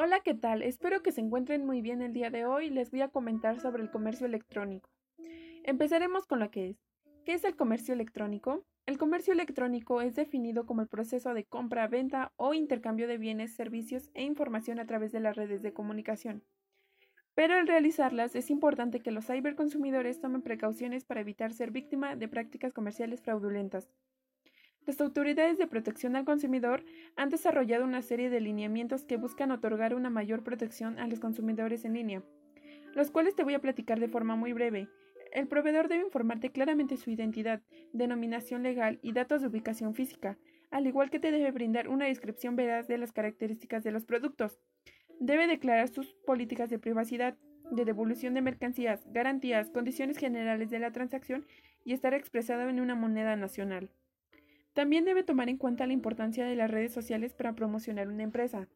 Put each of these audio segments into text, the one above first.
Hola, ¿qué tal? Espero que se encuentren muy bien el día de hoy. Les voy a comentar sobre el comercio electrónico. Empezaremos con lo que es. ¿Qué es el comercio electrónico? El comercio electrónico es definido como el proceso de compra, venta o intercambio de bienes, servicios e información a través de las redes de comunicación. Pero al realizarlas es importante que los ciberconsumidores tomen precauciones para evitar ser víctima de prácticas comerciales fraudulentas. Las autoridades de protección al consumidor han desarrollado una serie de lineamientos que buscan otorgar una mayor protección a los consumidores en línea, los cuales te voy a platicar de forma muy breve. El proveedor debe informarte claramente su identidad, denominación legal y datos de ubicación física, al igual que te debe brindar una descripción veraz de las características de los productos. Debe declarar sus políticas de privacidad, de devolución de mercancías, garantías, condiciones generales de la transacción y estar expresado en una moneda nacional. También debe tomar en cuenta la importancia de las redes sociales para promocionar una empresa.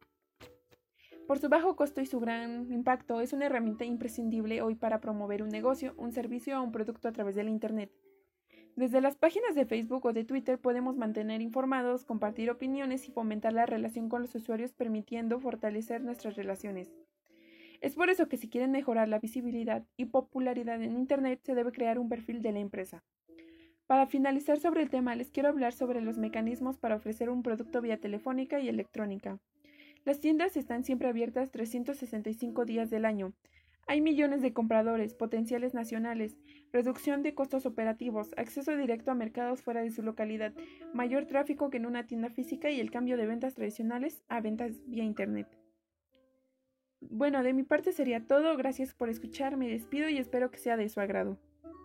Por su bajo costo y su gran impacto, es una herramienta imprescindible hoy para promover un negocio, un servicio o un producto a través del Internet. Desde las páginas de Facebook o de Twitter podemos mantener informados, compartir opiniones y fomentar la relación con los usuarios permitiendo fortalecer nuestras relaciones. Es por eso que si quieren mejorar la visibilidad y popularidad en Internet se debe crear un perfil de la empresa. Para finalizar sobre el tema, les quiero hablar sobre los mecanismos para ofrecer un producto vía telefónica y electrónica. Las tiendas están siempre abiertas 365 días del año. Hay millones de compradores potenciales nacionales, reducción de costos operativos, acceso directo a mercados fuera de su localidad, mayor tráfico que en una tienda física y el cambio de ventas tradicionales a ventas vía Internet. Bueno, de mi parte sería todo. Gracias por escuchar, me despido y espero que sea de su agrado.